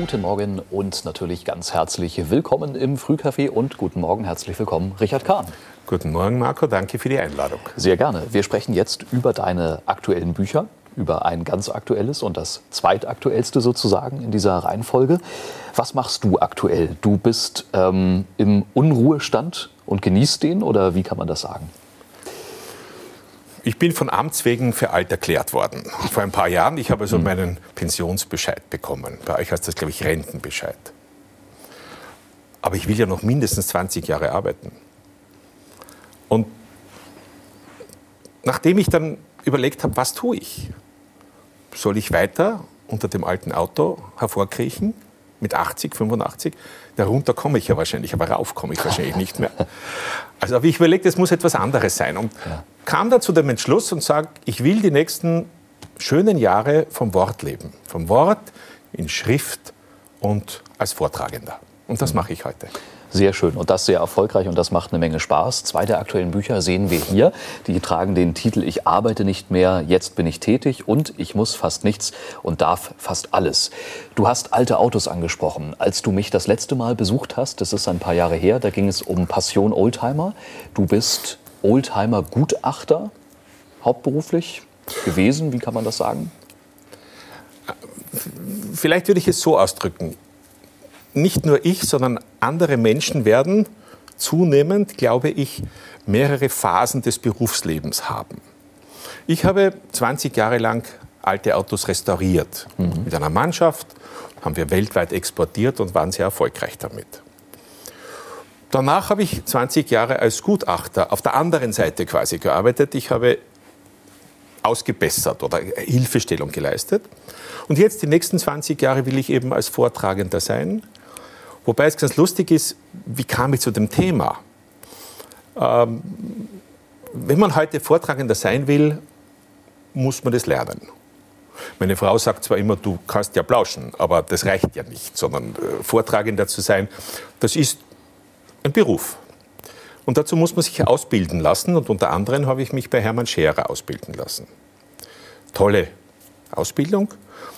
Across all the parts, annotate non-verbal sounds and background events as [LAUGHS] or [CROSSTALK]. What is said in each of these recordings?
Guten Morgen und natürlich ganz herzlich willkommen im Frühcafé und guten Morgen, herzlich willkommen, Richard Kahn. Guten Morgen, Marco, danke für die Einladung. Sehr gerne. Wir sprechen jetzt über deine aktuellen Bücher, über ein ganz aktuelles und das zweitaktuellste sozusagen in dieser Reihenfolge. Was machst du aktuell? Du bist ähm, im Unruhestand und genießt den oder wie kann man das sagen? Ich bin von Amts wegen für alt erklärt worden. Vor ein paar Jahren. Ich habe also mhm. meinen Pensionsbescheid bekommen. Bei euch heißt das, glaube ich, Rentenbescheid. Aber ich will ja noch mindestens 20 Jahre arbeiten. Und nachdem ich dann überlegt habe, was tue ich? Soll ich weiter unter dem alten Auto hervorkriechen mit 80, 85? Darunter komme ich ja wahrscheinlich, aber rauf komme ich wahrscheinlich nicht mehr. Also habe ich überlegt, es muss etwas anderes sein. Und ja. kam dann zu dem Entschluss und sage, ich will die nächsten schönen Jahre vom Wort leben. Vom Wort in Schrift und als Vortragender. Und das mhm. mache ich heute. Sehr schön und das sehr erfolgreich und das macht eine Menge Spaß. Zwei der aktuellen Bücher sehen wir hier. Die tragen den Titel Ich arbeite nicht mehr, jetzt bin ich tätig und ich muss fast nichts und darf fast alles. Du hast alte Autos angesprochen. Als du mich das letzte Mal besucht hast, das ist ein paar Jahre her, da ging es um Passion Oldtimer. Du bist Oldtimer-Gutachter hauptberuflich gewesen, wie kann man das sagen? Vielleicht würde ich es so ausdrücken nicht nur ich, sondern andere Menschen werden zunehmend, glaube ich, mehrere Phasen des Berufslebens haben. Ich habe 20 Jahre lang alte Autos restauriert. Mhm. Mit einer Mannschaft haben wir weltweit exportiert und waren sehr erfolgreich damit. Danach habe ich 20 Jahre als Gutachter auf der anderen Seite quasi gearbeitet. Ich habe ausgebessert oder Hilfestellung geleistet. Und jetzt die nächsten 20 Jahre will ich eben als Vortragender sein Wobei es ganz lustig ist, wie kam ich zu dem Thema? Ähm, wenn man heute Vortragender sein will, muss man das lernen. Meine Frau sagt zwar immer, du kannst ja plauschen, aber das reicht ja nicht, sondern äh, Vortragender zu sein, das ist ein Beruf. Und dazu muss man sich ausbilden lassen und unter anderem habe ich mich bei Hermann Scherer ausbilden lassen. Tolle Ausbildung.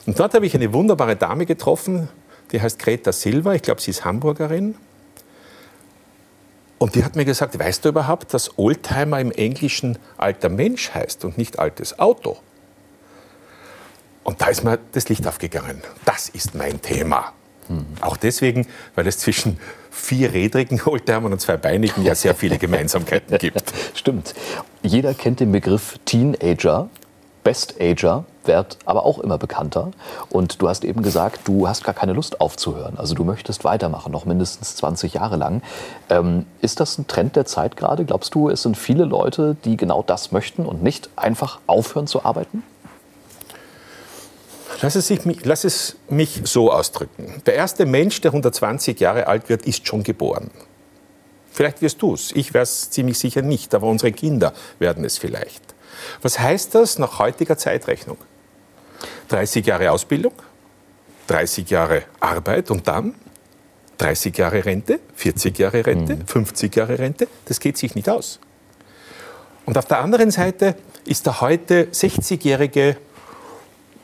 Und dort habe ich eine wunderbare Dame getroffen, die heißt Greta Silva, ich glaube, sie ist Hamburgerin. Und die hat mir gesagt, weißt du überhaupt, dass Oldtimer im Englischen alter Mensch heißt und nicht altes Auto? Und da ist mir das Licht aufgegangen. Das ist mein Thema. Hm. Auch deswegen, weil es zwischen vierrädrigen Oldtimern und zweibeinigen ja sehr viele [LAUGHS] Gemeinsamkeiten gibt. Stimmt. Jeder kennt den Begriff Teenager. Best Ager wird aber auch immer bekannter. Und du hast eben gesagt, du hast gar keine Lust aufzuhören. Also du möchtest weitermachen, noch mindestens 20 Jahre lang. Ähm, ist das ein Trend der Zeit gerade? Glaubst du, es sind viele Leute, die genau das möchten und nicht einfach aufhören zu arbeiten? Lass es, mich, lass es mich so ausdrücken. Der erste Mensch, der 120 Jahre alt wird, ist schon geboren. Vielleicht wirst du es. Ich werde es ziemlich sicher nicht, aber unsere Kinder werden es vielleicht. Was heißt das nach heutiger Zeitrechnung? 30 Jahre Ausbildung, 30 Jahre Arbeit und dann 30 Jahre Rente, 40 Jahre Rente, mhm. 50 Jahre Rente. Das geht sich nicht aus. Und auf der anderen Seite ist der heute 60-Jährige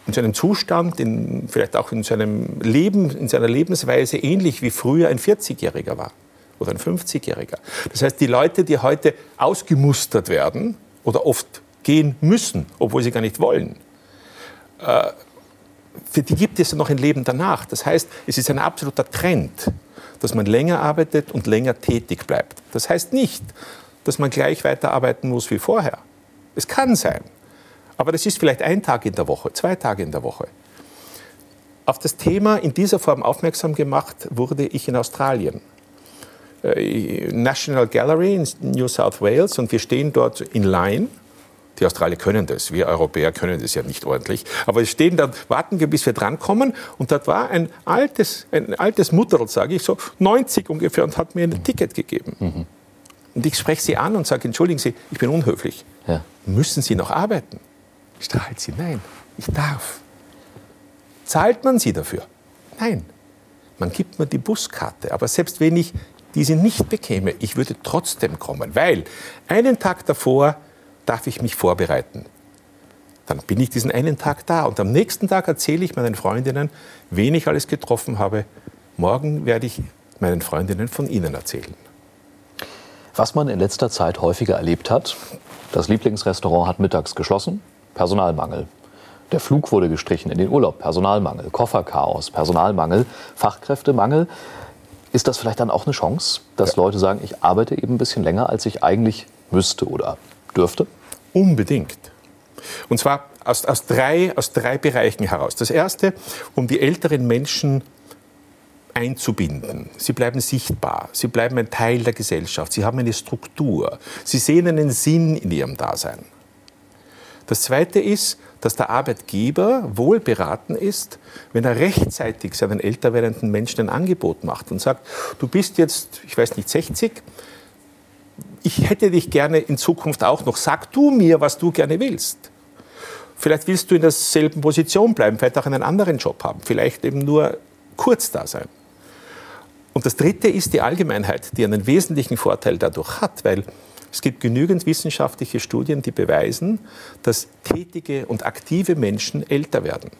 in seinem Zustand, in, vielleicht auch in seinem Leben, in seiner Lebensweise ähnlich wie früher ein 40-Jähriger war oder ein 50-Jähriger. Das heißt, die Leute, die heute ausgemustert werden oder oft gehen müssen, obwohl sie gar nicht wollen, äh, für die gibt es ja noch ein Leben danach. Das heißt, es ist ein absoluter Trend, dass man länger arbeitet und länger tätig bleibt. Das heißt nicht, dass man gleich weiterarbeiten muss wie vorher. Es kann sein. Aber das ist vielleicht ein Tag in der Woche, zwei Tage in der Woche. Auf das Thema in dieser Form aufmerksam gemacht wurde ich in Australien. Äh, National Gallery in New South Wales und wir stehen dort in Line die Australier können das. Wir Europäer können das ja nicht ordentlich. Aber wir stehen da, warten wir, bis wir drankommen. Und dort war ein altes, ein altes Mutterl, sage ich so, 90 ungefähr, und hat mir ein Ticket gegeben. Mhm. Und ich spreche sie an und sage, entschuldigen Sie, ich bin unhöflich. Ja. Müssen Sie noch arbeiten? Strahlt sie, nein, ich darf. Zahlt man sie dafür? Nein. Man gibt mir die Buskarte. Aber selbst wenn ich diese nicht bekäme, ich würde trotzdem kommen, weil einen Tag davor darf ich mich vorbereiten. Dann bin ich diesen einen Tag da und am nächsten Tag erzähle ich meinen Freundinnen, wen ich alles getroffen habe. Morgen werde ich meinen Freundinnen von Ihnen erzählen. Was man in letzter Zeit häufiger erlebt hat, das Lieblingsrestaurant hat mittags geschlossen, Personalmangel. Der Flug wurde gestrichen in den Urlaub, Personalmangel, Kofferchaos, Personalmangel, Fachkräftemangel. Ist das vielleicht dann auch eine Chance, dass ja. Leute sagen, ich arbeite eben ein bisschen länger, als ich eigentlich müsste oder dürfte? Unbedingt. Und zwar aus, aus, drei, aus drei Bereichen heraus. Das erste, um die älteren Menschen einzubinden. Sie bleiben sichtbar, sie bleiben ein Teil der Gesellschaft, sie haben eine Struktur, sie sehen einen Sinn in ihrem Dasein. Das Zweite ist, dass der Arbeitgeber wohl beraten ist, wenn er rechtzeitig seinen älter werdenden Menschen ein Angebot macht und sagt, du bist jetzt, ich weiß nicht, 60, ich hätte dich gerne in Zukunft auch noch, sag du mir, was du gerne willst. Vielleicht willst du in derselben Position bleiben, vielleicht auch einen anderen Job haben, vielleicht eben nur kurz da sein. Und das Dritte ist die Allgemeinheit, die einen wesentlichen Vorteil dadurch hat, weil es gibt genügend wissenschaftliche Studien, die beweisen, dass tätige und aktive Menschen älter werden,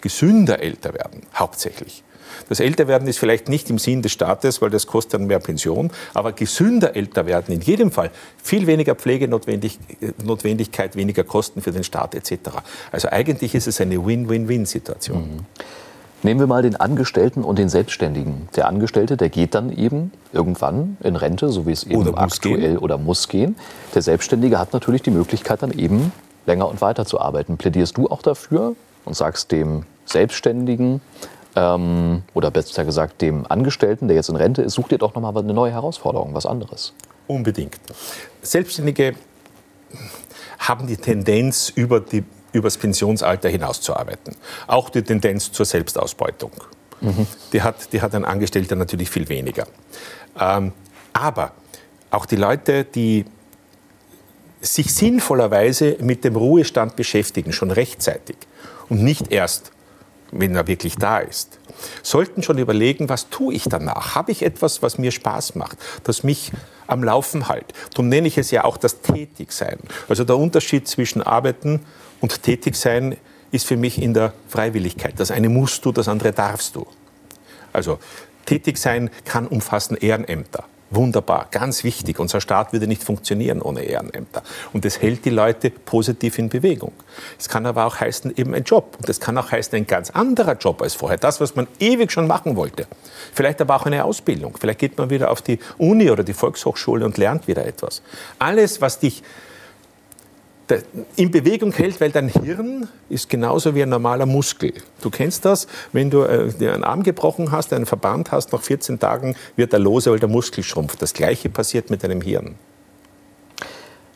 gesünder älter werden, hauptsächlich. Das Älterwerden ist vielleicht nicht im Sinn des Staates, weil das kostet dann mehr Pension, aber gesünder älter werden in jedem Fall. Viel weniger Pflegenotwendigkeit, weniger Kosten für den Staat etc. Also eigentlich ist es eine Win-Win-Win-Situation. Mhm. Nehmen wir mal den Angestellten und den Selbstständigen. Der Angestellte, der geht dann eben irgendwann in Rente, so wie es eben oder aktuell oder muss gehen. Der Selbstständige hat natürlich die Möglichkeit, dann eben länger und weiter zu arbeiten. Plädierst du auch dafür und sagst dem Selbstständigen ähm, oder besser gesagt dem Angestellten, der jetzt in Rente ist, such dir doch nochmal eine neue Herausforderung, was anderes? Unbedingt. Selbstständige haben die Tendenz, über die übers Pensionsalter hinaus zu arbeiten. Auch die Tendenz zur Selbstausbeutung. Mhm. Die, hat, die hat ein Angestellter natürlich viel weniger. Ähm, aber auch die Leute, die sich sinnvollerweise mit dem Ruhestand beschäftigen, schon rechtzeitig und nicht erst, wenn er wirklich da ist, sollten schon überlegen, was tue ich danach? Habe ich etwas, was mir Spaß macht, das mich am Laufen hält? Darum nenne ich es ja auch das Tätigsein. Also der Unterschied zwischen Arbeiten und tätig sein ist für mich in der Freiwilligkeit. Das eine musst du, das andere darfst du. Also tätig sein kann umfassen Ehrenämter. Wunderbar, ganz wichtig. Unser Staat würde nicht funktionieren ohne Ehrenämter. Und das hält die Leute positiv in Bewegung. Es kann aber auch heißen, eben ein Job. Und es kann auch heißen, ein ganz anderer Job als vorher. Das, was man ewig schon machen wollte. Vielleicht aber auch eine Ausbildung. Vielleicht geht man wieder auf die Uni oder die Volkshochschule und lernt wieder etwas. Alles, was dich in Bewegung hält, weil dein Hirn ist genauso wie ein normaler Muskel. Du kennst das, wenn du äh, einen Arm gebrochen hast, einen Verband hast, nach 14 Tagen wird er lose, weil der Muskel schrumpft. Das Gleiche passiert mit deinem Hirn.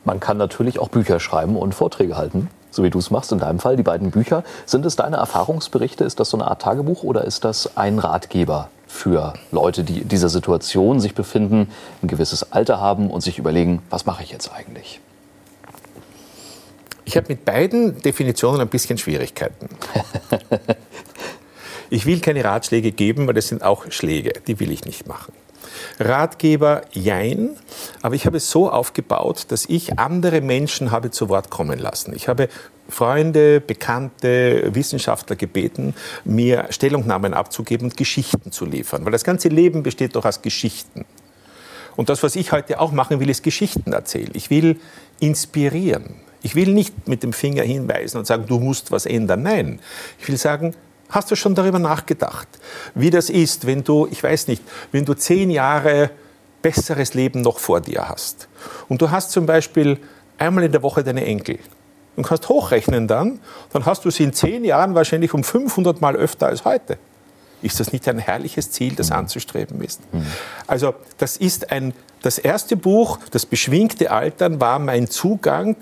Man kann natürlich auch Bücher schreiben und Vorträge halten, so wie du es machst in deinem Fall. Die beiden Bücher, sind es deine Erfahrungsberichte? Ist das so eine Art Tagebuch oder ist das ein Ratgeber für Leute, die in dieser Situation sich befinden, ein gewisses Alter haben und sich überlegen, was mache ich jetzt eigentlich? Ich habe mit beiden Definitionen ein bisschen Schwierigkeiten. [LAUGHS] Ich will keine Ratschläge geben, weil das sind auch Schläge, die will ich nicht machen. Ratgeber, jein, aber ich habe es so aufgebaut, dass ich andere Menschen habe zu Wort kommen lassen. Ich habe Freunde, Bekannte, Wissenschaftler gebeten, mir Stellungnahmen abzugeben und Geschichten zu liefern, weil das ganze Leben besteht doch aus Geschichten. Und das, was ich heute auch machen will, ist Geschichten erzählen. Ich will inspirieren. Ich will nicht mit dem Finger hinweisen und sagen, du musst was ändern. Nein, ich will sagen, hast du schon darüber nachgedacht, wie das ist, wenn du, ich weiß nicht, wenn du zehn Jahre besseres Leben noch vor dir hast und du hast zum Beispiel einmal in der Woche deine Enkel und kannst hochrechnen dann, dann hast du sie in zehn Jahren wahrscheinlich um 500 Mal öfter als heute. Ist das nicht ein herrliches Ziel, das mhm. anzustreben ist? Mhm. Also das ist ein, das erste Buch, das beschwingte Altern, war mein Zugang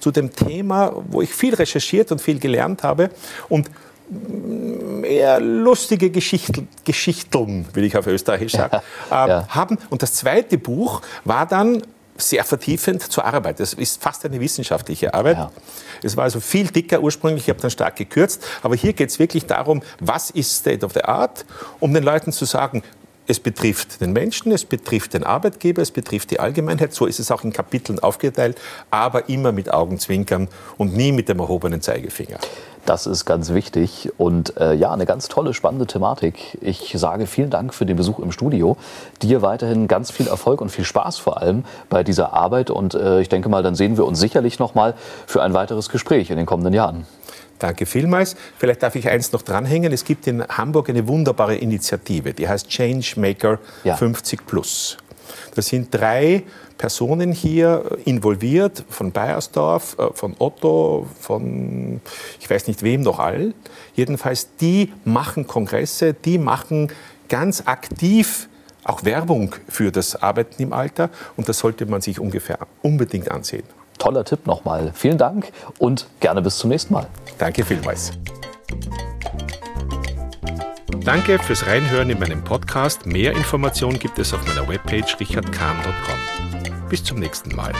zu dem Thema, wo ich viel recherchiert und viel gelernt habe und eher lustige Geschichten, Geschichteln, will ich auf Österreichisch sagen, äh, ja. haben. Und das zweite Buch war dann sehr vertiefend zur Arbeit. Das ist fast eine wissenschaftliche Arbeit. Ja. Es war also viel dicker ursprünglich, ich habe dann stark gekürzt. Aber hier geht es wirklich darum, was ist State of the Art, um den Leuten zu sagen, es betrifft den Menschen, es betrifft den Arbeitgeber, es betrifft die Allgemeinheit. So ist es auch in Kapiteln aufgeteilt, aber immer mit Augenzwinkern und nie mit dem erhobenen Zeigefinger. Das ist ganz wichtig und äh, ja, eine ganz tolle, spannende Thematik. Ich sage vielen Dank für den Besuch im Studio. Dir weiterhin ganz viel Erfolg und viel Spaß vor allem bei dieser Arbeit und äh, ich denke mal, dann sehen wir uns sicherlich noch mal für ein weiteres Gespräch in den kommenden Jahren. Danke vielmals. Vielleicht darf ich eins noch dranhängen. Es gibt in Hamburg eine wunderbare Initiative, die heißt Changemaker ja. 50 Plus. Das sind drei Personen hier involviert, von Bayersdorf, äh, von Otto, von ich weiß nicht wem noch all. Jedenfalls, die machen Kongresse, die machen ganz aktiv auch Werbung für das Arbeiten im Alter und das sollte man sich ungefähr unbedingt ansehen. Toller Tipp nochmal. Vielen Dank und gerne bis zum nächsten Mal. Danke vielmals. Danke fürs Reinhören in meinem Podcast. Mehr Informationen gibt es auf meiner Webpage richardkahn.com. Bis zum nächsten Mal.